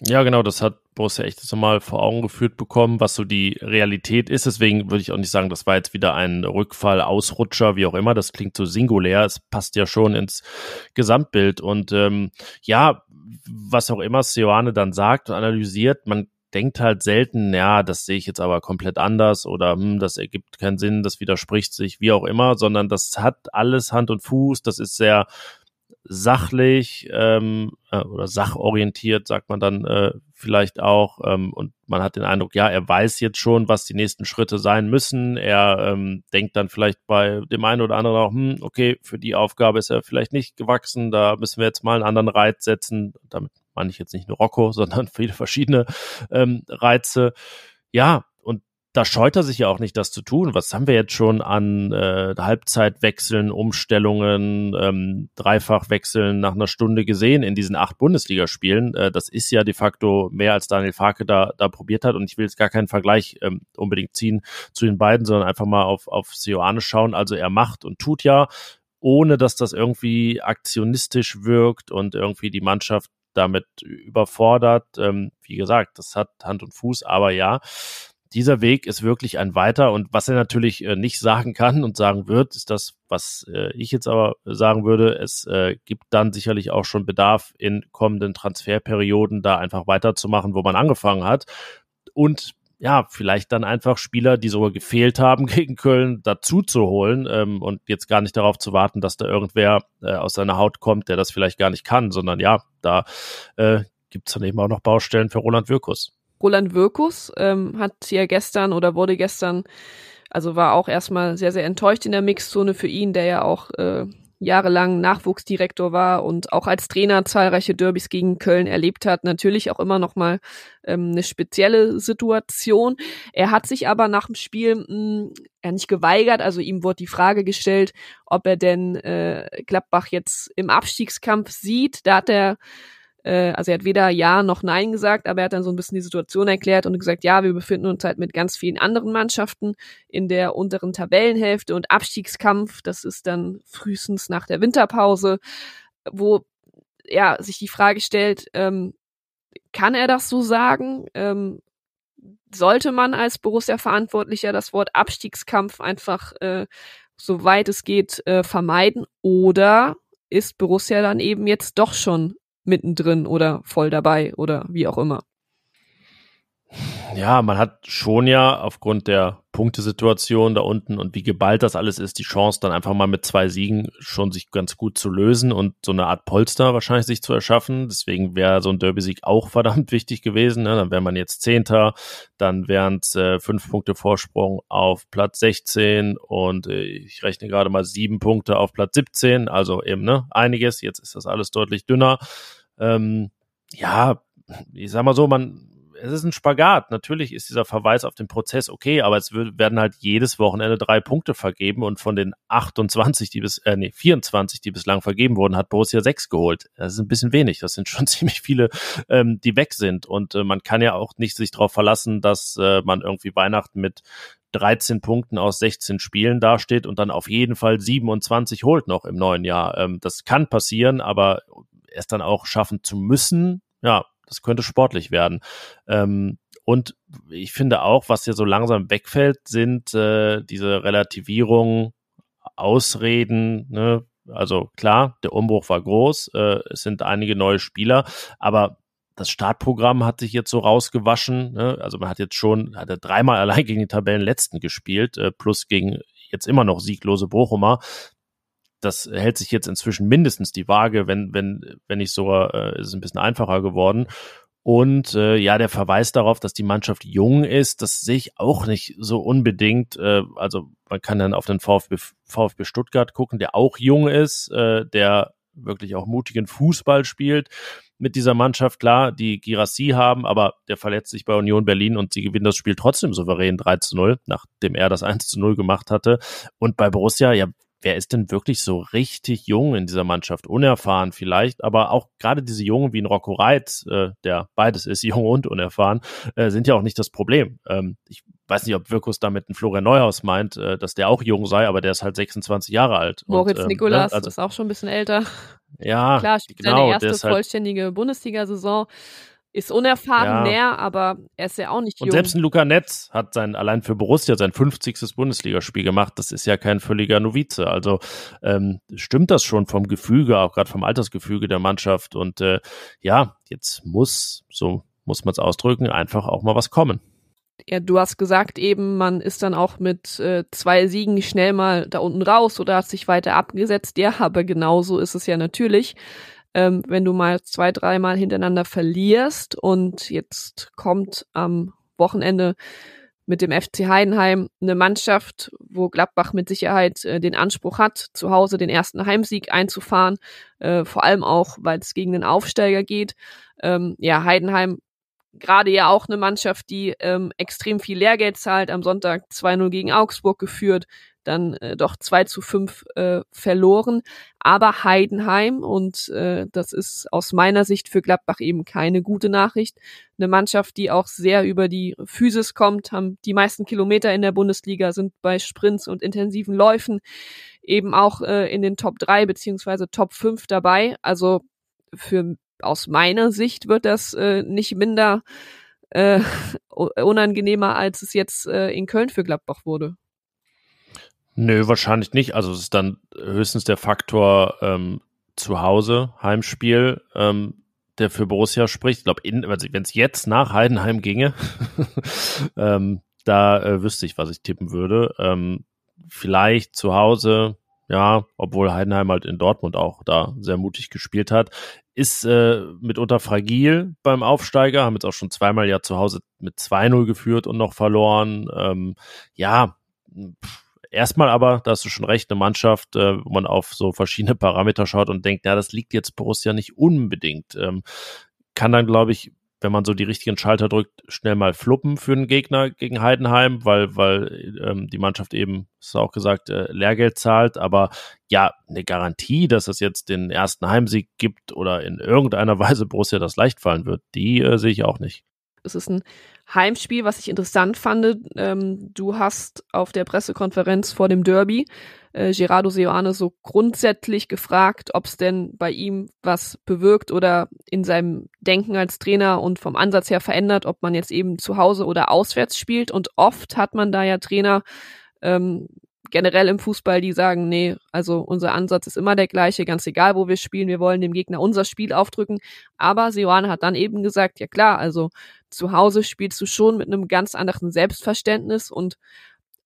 Ja, genau, das hat Borussia echt so mal vor Augen geführt bekommen, was so die Realität ist. Deswegen würde ich auch nicht sagen, das war jetzt wieder ein Rückfall, Ausrutscher, wie auch immer. Das klingt so singulär. Es passt ja schon ins Gesamtbild. Und ähm, ja, was auch immer Sioane dann sagt und analysiert, man denkt halt selten, ja, das sehe ich jetzt aber komplett anders oder hm, das ergibt keinen Sinn, das widerspricht sich, wie auch immer, sondern das hat alles Hand und Fuß, das ist sehr sachlich ähm, äh, oder sachorientiert, sagt man dann äh, vielleicht auch. Ähm, und man hat den Eindruck, ja, er weiß jetzt schon, was die nächsten Schritte sein müssen. Er ähm, denkt dann vielleicht bei dem einen oder anderen auch, hm, okay, für die Aufgabe ist er vielleicht nicht gewachsen, da müssen wir jetzt mal einen anderen Reiz setzen. Damit meine ich jetzt nicht nur Rocco, sondern viele verschiedene ähm, Reize. Ja, da scheut er sich ja auch nicht, das zu tun. Was haben wir jetzt schon an äh, Halbzeitwechseln, Umstellungen, ähm, Dreifachwechseln nach einer Stunde gesehen in diesen acht Bundesligaspielen? Äh, das ist ja de facto mehr, als Daniel Farke da, da probiert hat. Und ich will jetzt gar keinen Vergleich ähm, unbedingt ziehen zu den beiden, sondern einfach mal auf, auf Sioane schauen. Also er macht und tut ja, ohne dass das irgendwie aktionistisch wirkt und irgendwie die Mannschaft damit überfordert. Ähm, wie gesagt, das hat Hand und Fuß, aber ja, dieser Weg ist wirklich ein weiter. Und was er natürlich äh, nicht sagen kann und sagen wird, ist das, was äh, ich jetzt aber sagen würde. Es äh, gibt dann sicherlich auch schon Bedarf in kommenden Transferperioden da einfach weiterzumachen, wo man angefangen hat. Und ja, vielleicht dann einfach Spieler, die sogar gefehlt haben gegen Köln, dazu zu holen ähm, und jetzt gar nicht darauf zu warten, dass da irgendwer äh, aus seiner Haut kommt, der das vielleicht gar nicht kann, sondern ja, da äh, gibt es dann eben auch noch Baustellen für Roland Wirkus. Roland Wirkus ähm, hat ja gestern oder wurde gestern, also war auch erstmal sehr, sehr enttäuscht in der Mixzone für ihn, der ja auch äh, jahrelang Nachwuchsdirektor war und auch als Trainer zahlreiche Derbys gegen Köln erlebt hat. Natürlich auch immer noch mal ähm, eine spezielle Situation. Er hat sich aber nach dem Spiel mh, hm, er nicht geweigert, also ihm wurde die Frage gestellt, ob er denn äh, Gladbach jetzt im Abstiegskampf sieht. Da hat er äh, also er hat weder Ja noch Nein gesagt, aber er hat dann so ein bisschen die Situation erklärt und gesagt, ja, wir befinden uns halt mit ganz vielen anderen Mannschaften in der unteren Tabellenhälfte und Abstiegskampf, das ist dann frühestens nach der Winterpause, wo ja sich die Frage stellt, ähm, kann er das so sagen? Ähm, sollte man als Borussia-Verantwortlicher das Wort Abstiegskampf einfach äh, soweit es geht äh, vermeiden oder ist Borussia dann eben jetzt doch schon mittendrin oder voll dabei oder wie auch immer. Ja, man hat schon ja aufgrund der Punktesituation da unten und wie geballt das alles ist, die Chance dann einfach mal mit zwei Siegen schon sich ganz gut zu lösen und so eine Art Polster wahrscheinlich sich zu erschaffen. Deswegen wäre so ein Derby-Sieg auch verdammt wichtig gewesen. Ne? Dann wäre man jetzt Zehnter, dann wären es äh, fünf Punkte Vorsprung auf Platz 16 und äh, ich rechne gerade mal sieben Punkte auf Platz 17. Also eben ne einiges. Jetzt ist das alles deutlich dünner. Ähm, ja, ich sag mal so, man es ist ein Spagat. Natürlich ist dieser Verweis auf den Prozess okay, aber es werden halt jedes Wochenende drei Punkte vergeben und von den 28, die bis, äh, nee, 24, die bislang vergeben wurden, hat Borussia sechs geholt. Das ist ein bisschen wenig. Das sind schon ziemlich viele, ähm, die weg sind. Und äh, man kann ja auch nicht sich darauf verlassen, dass äh, man irgendwie Weihnachten mit 13 Punkten aus 16 Spielen dasteht und dann auf jeden Fall 27 holt noch im neuen Jahr. Ähm, das kann passieren, aber es dann auch schaffen zu müssen, ja, das könnte sportlich werden. Ähm, und ich finde auch, was hier so langsam wegfällt, sind äh, diese Relativierungen, Ausreden. Ne? Also klar, der Umbruch war groß, äh, es sind einige neue Spieler, aber das Startprogramm hat sich jetzt so rausgewaschen. Ne? Also man hat jetzt schon, hat er dreimal allein gegen die Tabellenletzten gespielt, äh, plus gegen jetzt immer noch sieglose Bochumer das hält sich jetzt inzwischen mindestens die Waage, wenn, wenn, wenn nicht sogar, äh, ist es ein bisschen einfacher geworden. Und äh, ja, der Verweis darauf, dass die Mannschaft jung ist, das sehe ich auch nicht so unbedingt. Äh, also man kann dann auf den VfB, VfB Stuttgart gucken, der auch jung ist, äh, der wirklich auch mutigen Fußball spielt mit dieser Mannschaft. Klar, die Girassi haben, aber der verletzt sich bei Union Berlin und sie gewinnen das Spiel trotzdem souverän 3 zu 0, nachdem er das 1 zu 0 gemacht hatte. Und bei Borussia, ja, wer ist denn wirklich so richtig jung in dieser Mannschaft? Unerfahren vielleicht, aber auch gerade diese Jungen wie ein Rocco Reitz, äh, der beides ist, jung und unerfahren, äh, sind ja auch nicht das Problem. Ähm, ich weiß nicht, ob Wirkus damit einen Florian Neuhaus meint, äh, dass der auch jung sei, aber der ist halt 26 Jahre alt. Moritz und, ähm, Nikolas ne? also, ist auch schon ein bisschen älter. Ja, klar, spielt genau, seine erste halt vollständige halt, Bundesliga-Saison. Ist unerfahren ja. näher, aber er ist ja auch nicht jung. Und selbst ein Luca Netz hat sein, allein für Borussia sein 50. Bundesligaspiel gemacht. Das ist ja kein völliger Novize. Also ähm, stimmt das schon vom Gefüge, auch gerade vom Altersgefüge der Mannschaft. Und äh, ja, jetzt muss, so muss man es ausdrücken, einfach auch mal was kommen. Ja, du hast gesagt eben, man ist dann auch mit äh, zwei Siegen schnell mal da unten raus oder hat sich weiter abgesetzt. Ja, aber genauso ist es ja natürlich ähm, wenn du mal zwei, dreimal hintereinander verlierst und jetzt kommt am Wochenende mit dem FC Heidenheim eine Mannschaft, wo Gladbach mit Sicherheit äh, den Anspruch hat, zu Hause den ersten Heimsieg einzufahren, äh, vor allem auch, weil es gegen den Aufsteiger geht. Ähm, ja, Heidenheim gerade ja auch eine Mannschaft, die ähm, extrem viel Lehrgeld zahlt, am Sonntag 2-0 gegen Augsburg geführt, dann äh, doch 2 zu 5 äh, verloren. Aber Heidenheim, und äh, das ist aus meiner Sicht für Gladbach eben keine gute Nachricht, eine Mannschaft, die auch sehr über die Physis kommt, haben die meisten Kilometer in der Bundesliga, sind bei Sprints und intensiven Läufen eben auch äh, in den Top 3 beziehungsweise Top 5 dabei. Also für aus meiner Sicht wird das äh, nicht minder äh, unangenehmer, als es jetzt äh, in Köln für Gladbach wurde. Nö, wahrscheinlich nicht. Also es ist dann höchstens der Faktor ähm, zu Hause, Heimspiel, ähm, der für Borussia spricht. Ich glaube, wenn es jetzt nach Heidenheim ginge, ähm, da äh, wüsste ich, was ich tippen würde. Ähm, vielleicht zu Hause, ja, obwohl Heidenheim halt in Dortmund auch da sehr mutig gespielt hat. Ist äh, mitunter fragil beim Aufsteiger, haben jetzt auch schon zweimal ja zu Hause mit 2-0 geführt und noch verloren. Ähm, ja, pff, erstmal aber, da hast du schon recht, eine Mannschaft, äh, wo man auf so verschiedene Parameter schaut und denkt, ja, das liegt jetzt Borussia nicht unbedingt. Ähm, kann dann, glaube ich, wenn man so die richtigen Schalter drückt, schnell mal fluppen für einen Gegner gegen Heidenheim, weil, weil ähm, die Mannschaft eben, ist auch gesagt, äh, Lehrgeld zahlt. Aber ja, eine Garantie, dass es jetzt den ersten Heimsieg gibt oder in irgendeiner Weise Borussia das leicht fallen wird, die äh, sehe ich auch nicht. Es ist ein Heimspiel, was ich interessant fand. Ähm, du hast auf der Pressekonferenz vor dem Derby äh, Gerardo Seoane so grundsätzlich gefragt, ob es denn bei ihm was bewirkt oder in seinem Denken als Trainer und vom Ansatz her verändert, ob man jetzt eben zu Hause oder auswärts spielt. Und oft hat man da ja Trainer ähm, generell im Fußball, die sagen, nee, also unser Ansatz ist immer der gleiche, ganz egal, wo wir spielen, wir wollen dem Gegner unser Spiel aufdrücken. Aber Seoane hat dann eben gesagt, ja klar, also zu Hause spielst du schon mit einem ganz anderen Selbstverständnis und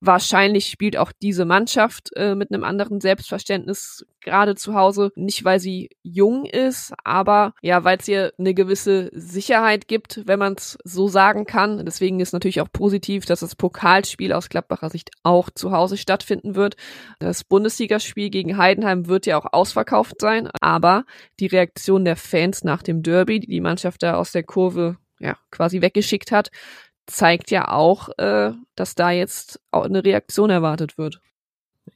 Wahrscheinlich spielt auch diese Mannschaft äh, mit einem anderen Selbstverständnis gerade zu Hause. Nicht, weil sie jung ist, aber ja, weil es ihr eine gewisse Sicherheit gibt, wenn man es so sagen kann. Deswegen ist natürlich auch positiv, dass das Pokalspiel aus Gladbacher Sicht auch zu Hause stattfinden wird. Das Bundesligaspiel gegen Heidenheim wird ja auch ausverkauft sein, aber die Reaktion der Fans nach dem Derby, die die Mannschaft da aus der Kurve ja, quasi weggeschickt hat, zeigt ja auch, äh, dass da jetzt auch eine Reaktion erwartet wird.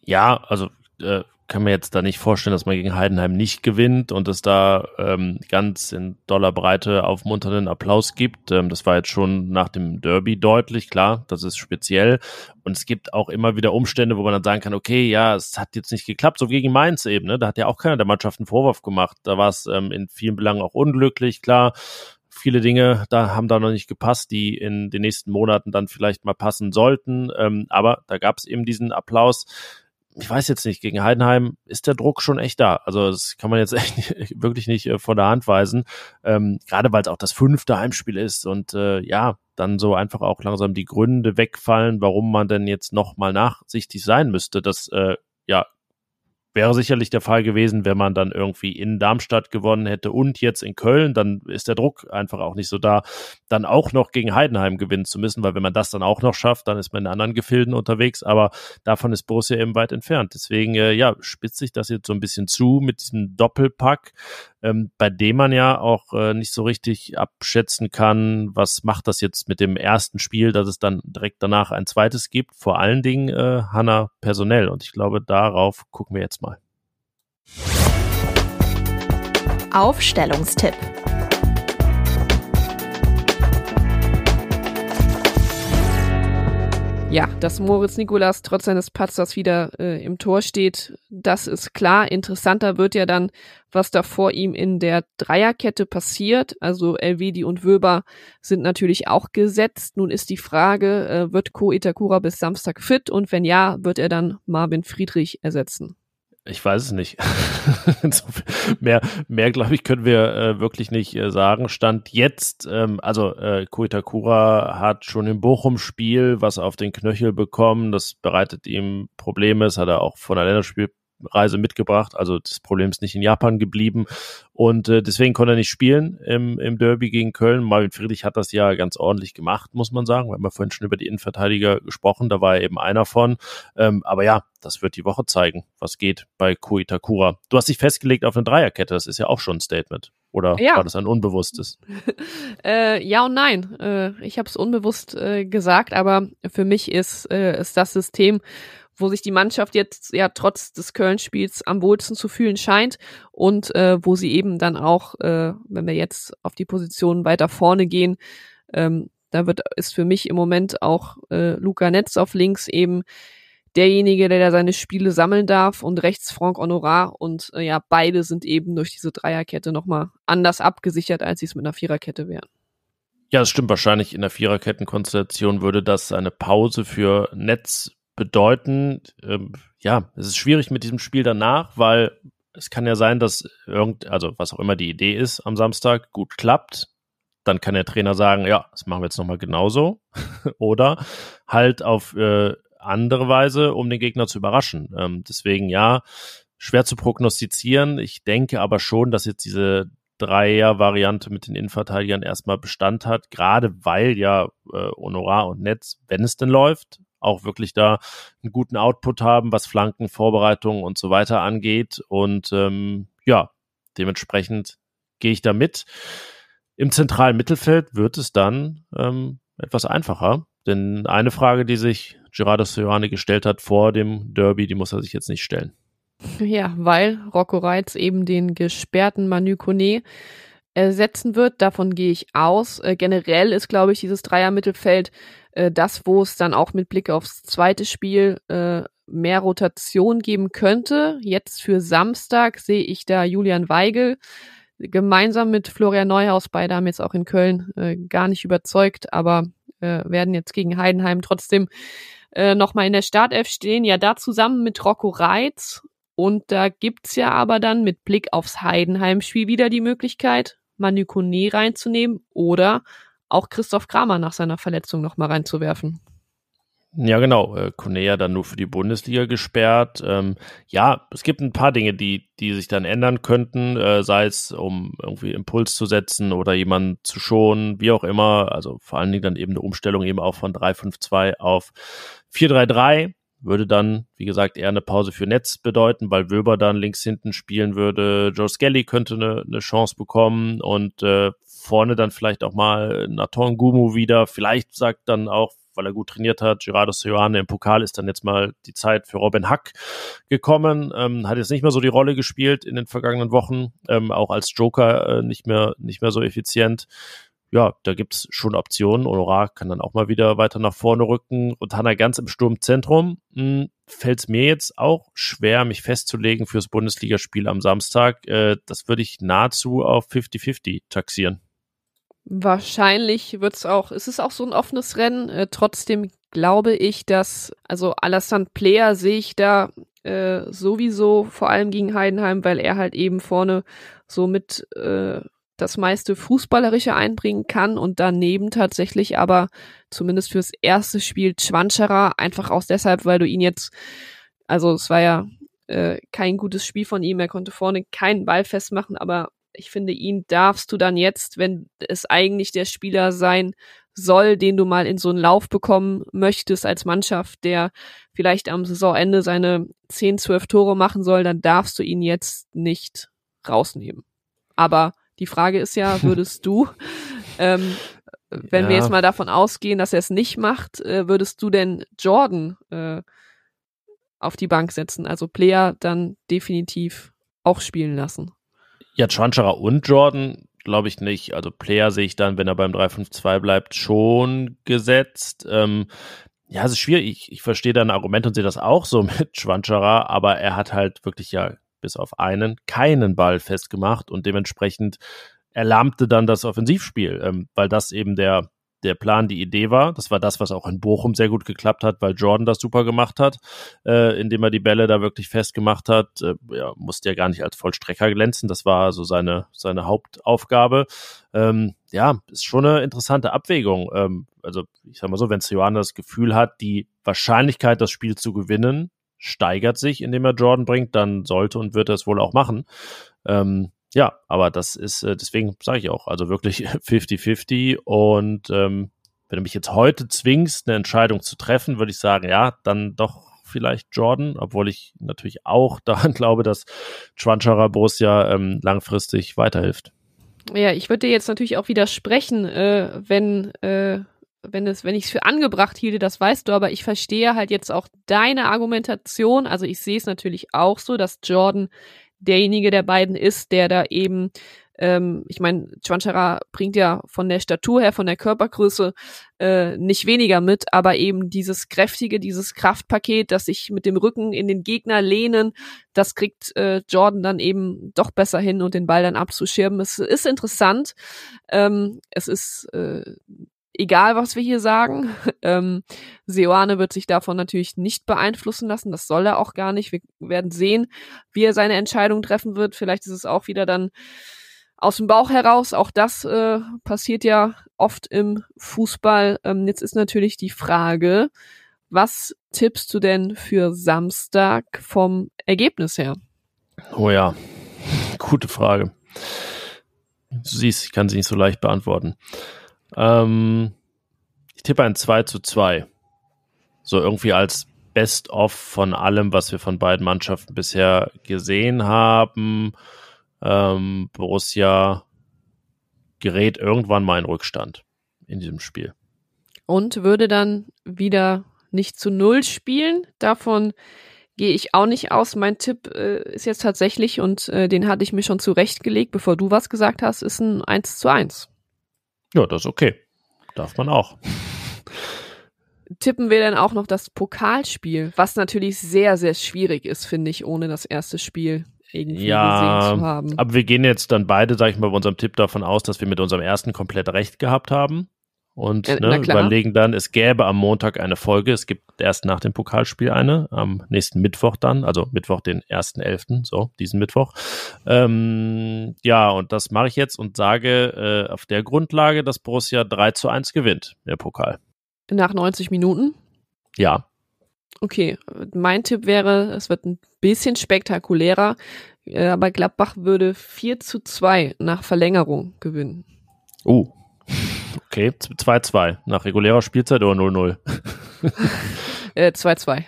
Ja, also äh, kann mir jetzt da nicht vorstellen, dass man gegen Heidenheim nicht gewinnt und es da ähm, ganz in doller Breite aufmunternden Applaus gibt. Ähm, das war jetzt schon nach dem Derby deutlich, klar, das ist speziell. Und es gibt auch immer wieder Umstände, wo man dann sagen kann, okay, ja, es hat jetzt nicht geklappt, so gegen Mainz eben, ne? Da hat ja auch keiner der Mannschaft einen Vorwurf gemacht. Da war es ähm, in vielen Belangen auch unglücklich, klar viele Dinge da haben da noch nicht gepasst, die in den nächsten Monaten dann vielleicht mal passen sollten. Ähm, aber da gab es eben diesen Applaus. Ich weiß jetzt nicht, gegen Heidenheim ist der Druck schon echt da. Also das kann man jetzt echt wirklich nicht äh, von der Hand weisen. Ähm, gerade weil es auch das fünfte Heimspiel ist und äh, ja, dann so einfach auch langsam die Gründe wegfallen, warum man denn jetzt nochmal nachsichtig sein müsste. Das äh, ja, Wäre sicherlich der Fall gewesen, wenn man dann irgendwie in Darmstadt gewonnen hätte und jetzt in Köln, dann ist der Druck einfach auch nicht so da, dann auch noch gegen Heidenheim gewinnen zu müssen, weil wenn man das dann auch noch schafft, dann ist man in anderen Gefilden unterwegs, aber davon ist Borussia eben weit entfernt. Deswegen, äh, ja, spitzt sich das jetzt so ein bisschen zu mit diesem Doppelpack, ähm, bei dem man ja auch äh, nicht so richtig abschätzen kann, was macht das jetzt mit dem ersten Spiel, dass es dann direkt danach ein zweites gibt, vor allen Dingen äh, Hanna personell und ich glaube, darauf gucken wir jetzt mal. Aufstellungstipp. Ja, dass Moritz Nikolas trotz seines Patzers wieder äh, im Tor steht, das ist klar. Interessanter wird ja dann, was da vor ihm in der Dreierkette passiert. Also Elvedi und Wöber sind natürlich auch gesetzt. Nun ist die Frage, äh, wird Ko Itakura bis Samstag fit? Und wenn ja, wird er dann Marvin Friedrich ersetzen? Ich weiß es nicht. mehr, mehr glaube ich, können wir äh, wirklich nicht äh, sagen. Stand jetzt, ähm, also äh, Koitakura hat schon im Bochum-Spiel was auf den Knöchel bekommen. Das bereitet ihm Probleme. Das hat er auch von der Länderspiel Reise mitgebracht. Also das Problem ist nicht in Japan geblieben. Und äh, deswegen konnte er nicht spielen im, im Derby gegen Köln. Marvin Friedrich hat das ja ganz ordentlich gemacht, muss man sagen. Wir haben ja vorhin schon über die Innenverteidiger gesprochen, da war er eben einer von. Ähm, aber ja, das wird die Woche zeigen, was geht bei Koitakura. Du hast dich festgelegt auf eine Dreierkette, das ist ja auch schon ein Statement. Oder ja. war das ein unbewusstes? äh, ja und nein. Äh, ich habe es unbewusst äh, gesagt, aber für mich ist, äh, ist das System, wo sich die Mannschaft jetzt ja trotz des Köln-Spiels am wohlsten zu fühlen scheint und äh, wo sie eben dann auch, äh, wenn wir jetzt auf die Position weiter vorne gehen, ähm, da wird ist für mich im Moment auch äh, Luca Netz auf links eben derjenige, der da seine Spiele sammeln darf und rechts Franck Honorar und äh, ja, beide sind eben durch diese Dreierkette nochmal anders abgesichert, als sie es mit einer Viererkette wären. Ja, das stimmt wahrscheinlich. In der Viererkettenkonstellation würde das eine Pause für Netz bedeuten. Ähm, ja, es ist schwierig mit diesem Spiel danach, weil es kann ja sein, dass irgend, also was auch immer die Idee ist am Samstag, gut klappt. Dann kann der Trainer sagen, ja, das machen wir jetzt nochmal genauso. Oder halt auf äh, andere Weise, um den Gegner zu überraschen. Ähm, deswegen ja, schwer zu prognostizieren. Ich denke aber schon, dass jetzt diese Dreier-Variante mit den Innenverteidigern erstmal Bestand hat, gerade weil ja äh, Honorar und Netz, wenn es denn läuft, auch wirklich da einen guten Output haben, was Flanken, Vorbereitungen und so weiter angeht. Und ähm, ja, dementsprechend gehe ich da mit. Im zentralen Mittelfeld wird es dann ähm, etwas einfacher. Denn eine Frage, die sich Gerardo Soriano gestellt hat vor dem Derby, die muss er sich jetzt nicht stellen. Ja, weil Rocco Reitz eben den gesperrten Manu Kone ersetzen wird. Davon gehe ich aus. Äh, generell ist, glaube ich, dieses Dreier-Mittelfeld äh, das, wo es dann auch mit Blick aufs zweite Spiel äh, mehr Rotation geben könnte. Jetzt für Samstag sehe ich da Julian Weigel gemeinsam mit Florian Neuhaus. Beide haben jetzt auch in Köln äh, gar nicht überzeugt, aber äh, werden jetzt gegen Heidenheim trotzdem äh, nochmal in der Startelf stehen. Ja, da zusammen mit Rocco Reitz. Und da gibt's ja aber dann mit Blick aufs Heidenheim-Spiel wieder die Möglichkeit, Manu Kone reinzunehmen oder auch Christoph Kramer nach seiner Verletzung nochmal reinzuwerfen. Ja, genau. Äh, Konea dann nur für die Bundesliga gesperrt. Ähm, ja, es gibt ein paar Dinge, die, die sich dann ändern könnten, äh, sei es um irgendwie Impuls zu setzen oder jemanden zu schonen, wie auch immer. Also vor allen Dingen dann eben eine Umstellung eben auch von 3-5-2 auf 4-3-3 würde dann, wie gesagt, eher eine Pause für Netz bedeuten, weil Wöber dann links hinten spielen würde. Joe Skelly könnte eine, eine Chance bekommen und äh, vorne dann vielleicht auch mal Naton Gumu wieder. Vielleicht sagt dann auch weil er gut trainiert hat. Gerardo Seoane im Pokal ist dann jetzt mal die Zeit für Robin Hack gekommen. Ähm, hat jetzt nicht mehr so die Rolle gespielt in den vergangenen Wochen, ähm, auch als Joker äh, nicht mehr nicht mehr so effizient. Ja, da gibt's schon Optionen. Honorar kann dann auch mal wieder weiter nach vorne rücken. Und Hanna ganz im Sturmzentrum hm, fällt es mir jetzt auch schwer, mich festzulegen fürs Bundesligaspiel am Samstag. Äh, das würde ich nahezu auf 50-50 taxieren. Wahrscheinlich wird es auch, ist es auch so ein offenes Rennen. Äh, trotzdem glaube ich, dass, also Alassane Player sehe ich da äh, sowieso vor allem gegen Heidenheim, weil er halt eben vorne so mit äh, das meiste Fußballerische einbringen kann und daneben tatsächlich aber zumindest fürs erste Spiel Schwanscherer, einfach aus deshalb, weil du ihn jetzt, also es war ja äh, kein gutes Spiel von ihm, er konnte vorne keinen Ball festmachen, aber ich finde, ihn darfst du dann jetzt, wenn es eigentlich der Spieler sein soll, den du mal in so einen Lauf bekommen möchtest als Mannschaft, der vielleicht am Saisonende seine 10, 12 Tore machen soll, dann darfst du ihn jetzt nicht rausnehmen. Aber die Frage ist ja, würdest du, ähm, wenn ja. wir jetzt mal davon ausgehen, dass er es nicht macht, äh, würdest du denn Jordan äh, auf die Bank setzen? Also Player dann definitiv auch spielen lassen? Ja, Chanchara und Jordan glaube ich nicht. Also Player sehe ich dann, wenn er beim 3-5-2 bleibt, schon gesetzt. Ähm, ja, es ist schwierig. Ich, ich verstehe dein Argument und sehe das auch so mit Schwanschara, aber er hat halt wirklich ja bis auf einen keinen Ball festgemacht und dementsprechend erlahmte dann das Offensivspiel, ähm, weil das eben der der Plan, die Idee war. Das war das, was auch in Bochum sehr gut geklappt hat, weil Jordan das super gemacht hat, äh, indem er die Bälle da wirklich festgemacht hat. Äh, ja, musste ja gar nicht als Vollstrecker glänzen. Das war so seine, seine Hauptaufgabe. Ähm, ja, ist schon eine interessante Abwägung. Ähm, also, ich sag mal so, wenn Sioana das Gefühl hat, die Wahrscheinlichkeit, das Spiel zu gewinnen, steigert sich, indem er Jordan bringt, dann sollte und wird er es wohl auch machen. Ähm, ja, aber das ist, äh, deswegen sage ich auch, also wirklich 50-50 und ähm, wenn du mich jetzt heute zwingst, eine Entscheidung zu treffen, würde ich sagen, ja, dann doch vielleicht Jordan, obwohl ich natürlich auch daran glaube, dass Schwanscherer Borussia ähm, langfristig weiterhilft. Ja, ich würde dir jetzt natürlich auch widersprechen, äh, wenn, äh, wenn es, wenn ich es für angebracht hielte, das weißt du, aber ich verstehe halt jetzt auch deine Argumentation. Also ich sehe es natürlich auch so, dass Jordan derjenige der beiden ist, der da eben ähm, ich meine, Chwanchara bringt ja von der Statur her, von der Körpergröße äh, nicht weniger mit, aber eben dieses kräftige, dieses Kraftpaket, das sich mit dem Rücken in den Gegner lehnen, das kriegt äh, Jordan dann eben doch besser hin und den Ball dann abzuschirmen. Es ist interessant. Ähm, es ist äh, egal, was wir hier sagen. Ähm, Seoane wird sich davon natürlich nicht beeinflussen lassen. Das soll er auch gar nicht. Wir werden sehen, wie er seine Entscheidung treffen wird. Vielleicht ist es auch wieder dann aus dem Bauch heraus. Auch das äh, passiert ja oft im Fußball. Ähm, jetzt ist natürlich die Frage, was tippst du denn für Samstag vom Ergebnis her? Oh ja, gute Frage. Du siehst, ich kann sie nicht so leicht beantworten. Ähm, ich tippe ein 2 zu 2. So irgendwie als Best-of von allem, was wir von beiden Mannschaften bisher gesehen haben. Ähm, Borussia gerät irgendwann mal in Rückstand in diesem Spiel. Und würde dann wieder nicht zu Null spielen. Davon gehe ich auch nicht aus. Mein Tipp äh, ist jetzt tatsächlich, und äh, den hatte ich mir schon zurechtgelegt, bevor du was gesagt hast, ist ein 1 zu 1. Ja, das ist okay. Darf man auch. Tippen wir dann auch noch das Pokalspiel, was natürlich sehr, sehr schwierig ist, finde ich, ohne das erste Spiel irgendwie ja, gesehen zu haben. Aber wir gehen jetzt dann beide, sag ich mal, bei unserem Tipp davon aus, dass wir mit unserem ersten komplett recht gehabt haben. Und ja, ne, überlegen dann, es gäbe am Montag eine Folge. Es gibt erst nach dem Pokalspiel eine, am nächsten Mittwoch dann, also Mittwoch, den 1.11., so, diesen Mittwoch. Ähm, ja, und das mache ich jetzt und sage äh, auf der Grundlage, dass Borussia 3 zu 1 gewinnt, der Pokal. Nach 90 Minuten? Ja. Okay, mein Tipp wäre, es wird ein bisschen spektakulärer, äh, aber Gladbach würde 4 zu 2 nach Verlängerung gewinnen. Oh, okay, 2-2 nach regulärer Spielzeit oder 0-0? 2-2. Äh,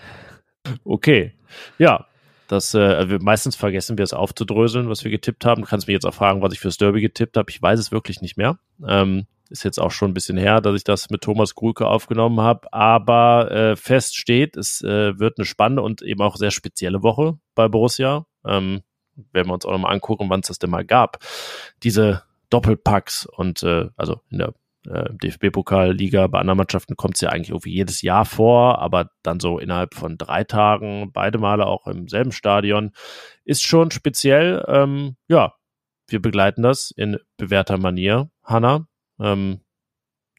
okay, ja, das, äh, meistens vergessen wir es aufzudröseln, was wir getippt haben. Du kannst mich jetzt auch fragen, was ich fürs Derby getippt habe. Ich weiß es wirklich nicht mehr. Ähm, ist jetzt auch schon ein bisschen her, dass ich das mit Thomas Grulke aufgenommen habe. Aber äh, fest steht, es äh, wird eine spannende und eben auch sehr spezielle Woche bei Borussia. Ähm, werden wir uns auch nochmal angucken, wann es das denn mal gab. Diese Doppelpacks und äh, also in der äh, DFB-Pokalliga, bei anderen Mannschaften kommt es ja eigentlich irgendwie jedes Jahr vor, aber dann so innerhalb von drei Tagen, beide Male auch im selben Stadion, ist schon speziell. Ähm, ja, wir begleiten das in bewährter Manier. Hanna, ähm,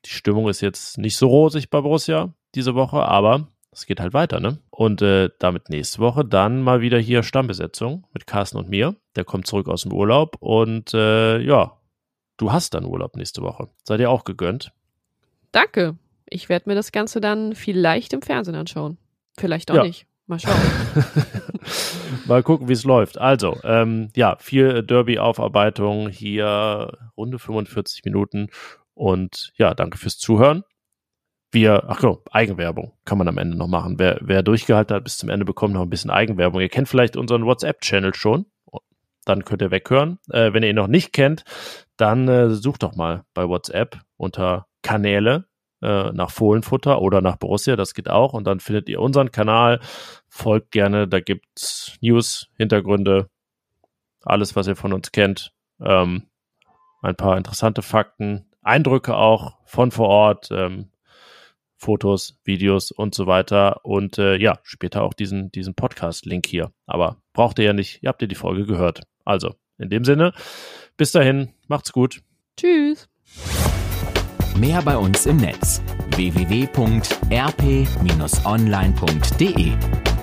die Stimmung ist jetzt nicht so rosig bei Borussia diese Woche, aber es geht halt weiter, ne? Und äh, damit nächste Woche dann mal wieder hier Stammbesetzung mit Carsten und mir. Der kommt zurück aus dem Urlaub und äh, ja, du hast dann Urlaub nächste Woche. Seid ihr auch gegönnt? Danke. Ich werde mir das Ganze dann vielleicht im Fernsehen anschauen. Vielleicht auch ja. nicht. Mal schauen. Mal gucken, wie es läuft. Also, ähm, ja, viel Derby-Aufarbeitung hier, Runde 45 Minuten. Und ja, danke fürs Zuhören. Wir, ach so, Eigenwerbung kann man am Ende noch machen. Wer, wer durchgehalten hat bis zum Ende, bekommt noch ein bisschen Eigenwerbung. Ihr kennt vielleicht unseren WhatsApp-Channel schon. Dann könnt ihr weghören. Äh, wenn ihr ihn noch nicht kennt, dann äh, sucht doch mal bei WhatsApp unter Kanäle äh, nach Fohlenfutter oder nach Borussia, das geht auch. Und dann findet ihr unseren Kanal, folgt gerne, da gibt's News, Hintergründe, alles, was ihr von uns kennt. Ähm, ein paar interessante Fakten, Eindrücke auch von vor Ort, ähm, Fotos, Videos und so weiter. Und äh, ja, später auch diesen, diesen Podcast-Link hier. Aber braucht ihr ja nicht, ihr habt ja die Folge gehört. Also, in dem Sinne, bis dahin, macht's gut. Tschüss. Mehr bei uns im Netz www.rp-online.de